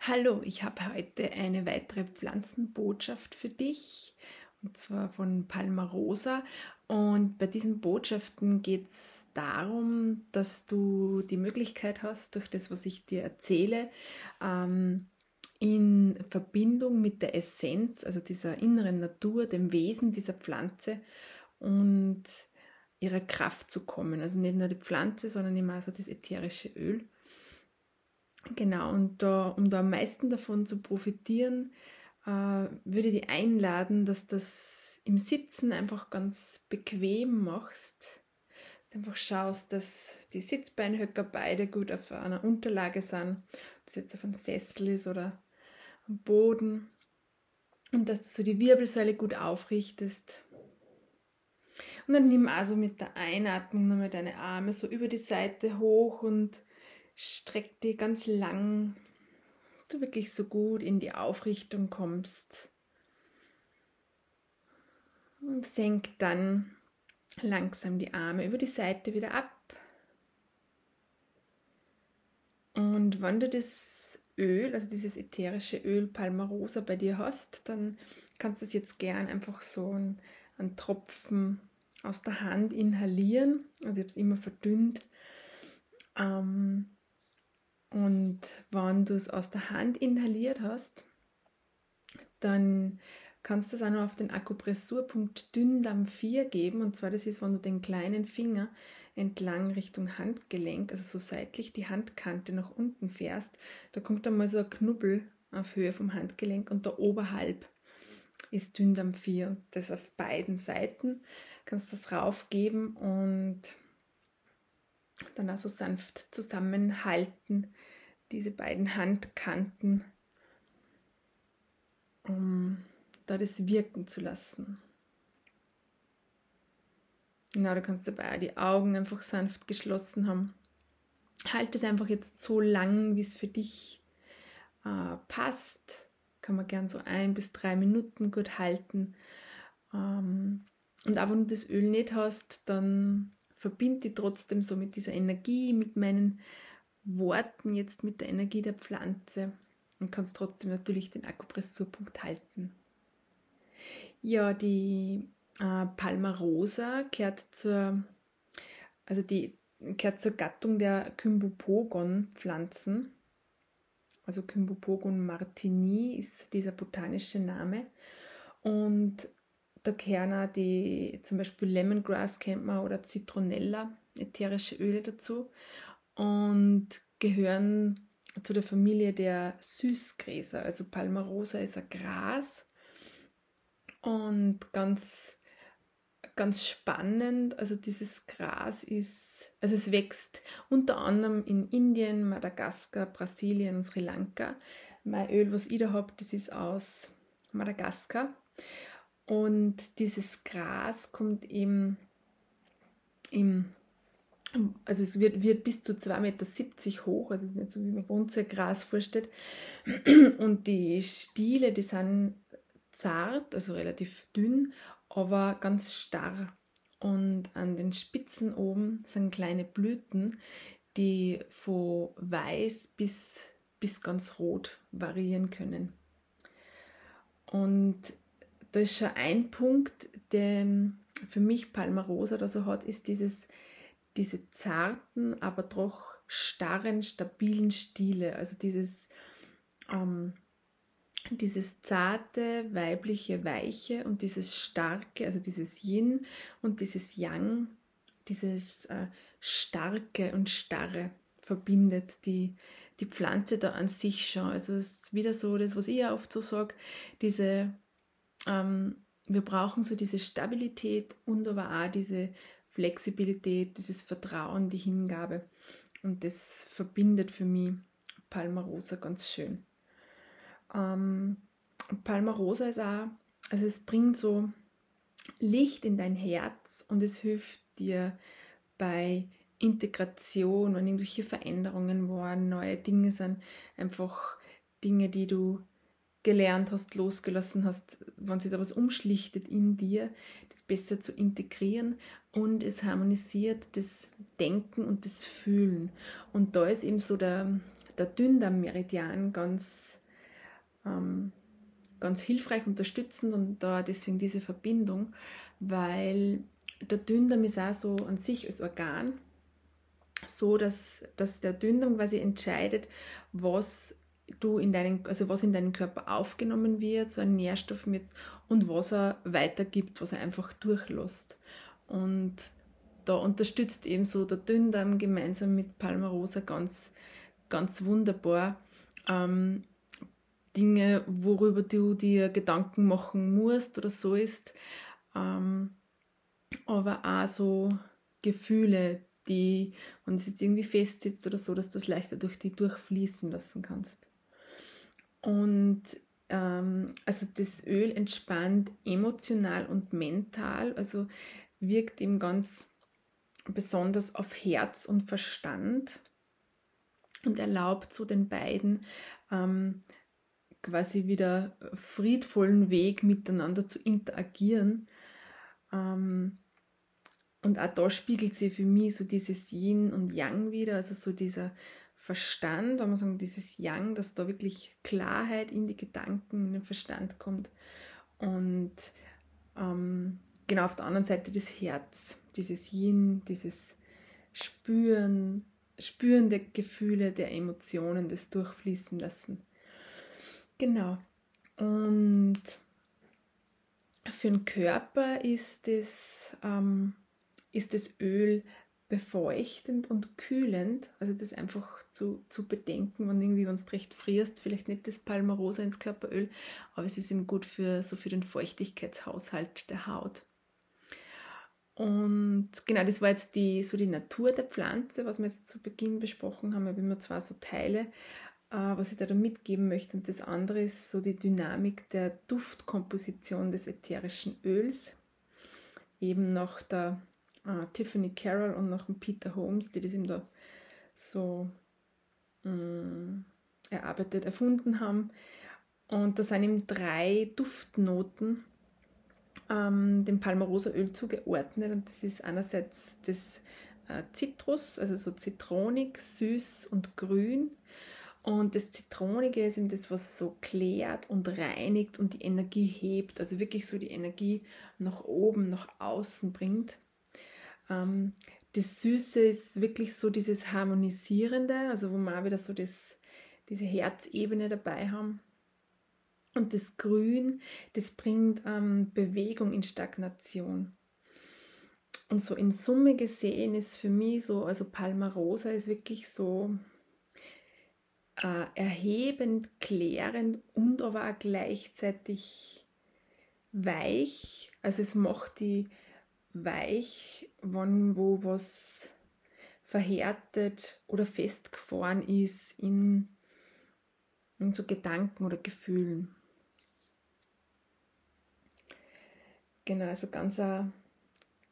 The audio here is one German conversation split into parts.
Hallo, ich habe heute eine weitere Pflanzenbotschaft für dich und zwar von Palma Rosa. Und bei diesen Botschaften geht es darum, dass du die Möglichkeit hast, durch das, was ich dir erzähle, ähm, in Verbindung mit der Essenz, also dieser inneren Natur, dem Wesen dieser Pflanze und ihrer Kraft zu kommen. Also nicht nur die Pflanze, sondern immer so das ätherische Öl. Genau, und da, um da am meisten davon zu profitieren, äh, würde ich dich einladen, dass das im Sitzen einfach ganz bequem machst. Du einfach schaust, dass die Sitzbeinhöcker beide gut auf einer Unterlage sind, ob das jetzt auf einem Sessel ist oder am Boden. Und dass du so die Wirbelsäule gut aufrichtest. Und dann nimm also mit der Einatmung nochmal deine Arme so über die Seite hoch und streck die ganz lang, du wirklich so gut in die Aufrichtung kommst. Und senk dann langsam die Arme über die Seite wieder ab. Und wenn du das Öl, also dieses ätherische Öl Palmarosa bei dir hast, dann kannst du es jetzt gern einfach so einen Tropfen aus der Hand inhalieren. Also ich habe es immer verdünnt. Ähm, und wenn du es aus der Hand inhaliert hast, dann kannst du es auch noch auf den Akupressurpunkt Dünndarm 4 geben. Und zwar das ist, wenn du den kleinen Finger entlang Richtung Handgelenk, also so seitlich die Handkante nach unten fährst, da kommt dann mal so ein Knubbel auf Höhe vom Handgelenk und da oberhalb ist Dünndarm 4. Das auf beiden Seiten kannst du das raufgeben und dann also sanft zusammenhalten, diese beiden Handkanten, um da das wirken zu lassen. Genau, du kannst dabei auch die Augen einfach sanft geschlossen haben. Halt es einfach jetzt so lang, wie es für dich äh, passt. Kann man gern so ein bis drei Minuten gut halten. Ähm, und auch wenn du das Öl nicht hast, dann verbinde die trotzdem so mit dieser Energie, mit meinen Worten, jetzt mit der Energie der Pflanze und kannst trotzdem natürlich den Akupressurpunkt halten. Ja, die äh, Palmarosa gehört zur, also die gehört zur Gattung der Kymbopogon-Pflanzen. Also Kymbopogon martini ist dieser botanische Name. Und gehören auch die, zum Beispiel Lemongrass kennt man oder Zitronella, ätherische Öle dazu und gehören zu der Familie der Süßgräser. Also Palmarosa ist ein Gras und ganz ganz spannend. Also dieses Gras ist, also es wächst unter anderem in Indien, Madagaskar, Brasilien und Sri Lanka. Mein Öl, was ich da habe, das ist aus Madagaskar. Und dieses Gras kommt eben im, also es wird, wird bis zu 2,70 Meter hoch, also es ist nicht so, wie man Wohnzimmergras vorstellt. Und die Stiele, die sind zart, also relativ dünn, aber ganz starr. Und an den Spitzen oben sind kleine Blüten, die von weiß bis, bis ganz rot variieren können. Und da ist schon ein Punkt, der für mich Palmarosa da so hat, ist dieses, diese zarten, aber doch starren, stabilen Stile. Also dieses, ähm, dieses zarte, weibliche, weiche und dieses starke, also dieses Yin und dieses Yang, dieses äh, starke und starre verbindet die, die Pflanze da an sich schon. Also es ist wieder so das, was ich ja oft so sage, diese ähm, wir brauchen so diese Stabilität und aber auch diese Flexibilität, dieses Vertrauen, die Hingabe. Und das verbindet für mich Palmarosa ganz schön. Ähm, Palmarosa ist auch, also es bringt so Licht in dein Herz und es hilft dir bei Integration, wenn irgendwelche Veränderungen waren, neue Dinge sind, einfach Dinge, die du gelernt hast, losgelassen hast, wenn sich da was umschlichtet in dir, das besser zu integrieren und es harmonisiert das Denken und das Fühlen. Und da ist eben so der, der Dünndarmmeridian ganz, ähm, ganz hilfreich unterstützend und da deswegen diese Verbindung, weil der Dünndarm ist auch so an sich als Organ so, dass, dass der Dünndarm quasi entscheidet, was du in deinen, also was in deinen Körper aufgenommen wird, so ein Nährstoff mit und was er weitergibt, was er einfach durchlässt. Und da unterstützt eben so der Dünndarm gemeinsam mit Palmarosa ganz, ganz wunderbar ähm, Dinge, worüber du dir Gedanken machen musst oder so ist, ähm, aber auch so Gefühle, die, wenn es jetzt irgendwie festsitzt oder so, dass du das leichter durch die durchfließen lassen kannst. Und ähm, also das Öl entspannt emotional und mental, also wirkt eben ganz besonders auf Herz und Verstand und erlaubt so den beiden ähm, quasi wieder friedvollen Weg miteinander zu interagieren. Ähm, und auch da spiegelt sie für mich so dieses Yin und Yang wieder, also so dieser Verstand, wenn man sagen, dieses Yang, dass da wirklich Klarheit in die Gedanken, in den Verstand kommt. Und ähm, genau auf der anderen Seite das Herz, dieses Yin, dieses Spüren, Spüren der Gefühle, der Emotionen, das Durchfließen lassen. Genau. Und für den Körper ist das, ähm, ist das Öl befeuchtend und kühlend. Also das einfach zu, zu bedenken, wenn irgendwie, wenn es recht frierst, vielleicht nicht das Palmarosa ins Körperöl, aber es ist eben gut für so für den Feuchtigkeitshaushalt der Haut. Und genau, das war jetzt die, so die Natur der Pflanze, was wir jetzt zu Beginn besprochen haben. Ich habe immer zwei so Teile, äh, was ich da mitgeben möchte. Und das andere ist so die Dynamik der Duftkomposition des ätherischen Öls. Eben nach der äh, Tiffany Carroll und dem Peter Holmes, die das eben da so mh, mm, erarbeitet, erfunden haben. Und da sind eben drei Duftnoten ähm, dem Palmarosaöl zugeordnet. Und das ist einerseits das äh, Zitrus, also so zitronig, süß und grün. Und das Zitronige ist eben das, was so klärt und reinigt und die Energie hebt, also wirklich so die Energie nach oben, nach außen bringt. Ähm, das Süße ist wirklich so dieses Harmonisierende, also wo wir auch wieder so das, diese Herzebene dabei haben. Und das Grün, das bringt ähm, Bewegung in Stagnation. Und so in Summe gesehen ist für mich so, also Palmarosa ist wirklich so äh, erhebend, klärend und aber auch gleichzeitig weich. Also es macht die weich, wann wo was verhärtet oder festgefahren ist in, in so Gedanken oder Gefühlen. Genau, also ganz ein,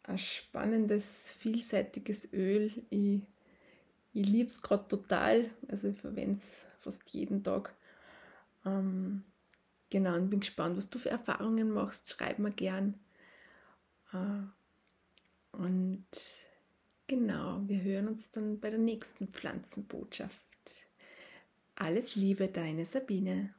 ein spannendes, vielseitiges Öl. Ich, ich liebe es gerade total. Also ich verwende es fast jeden Tag. Ähm, genau, und bin gespannt, was du für Erfahrungen machst. Schreib mir gern. Äh, und genau, wir hören uns dann bei der nächsten Pflanzenbotschaft. Alles Liebe, deine Sabine.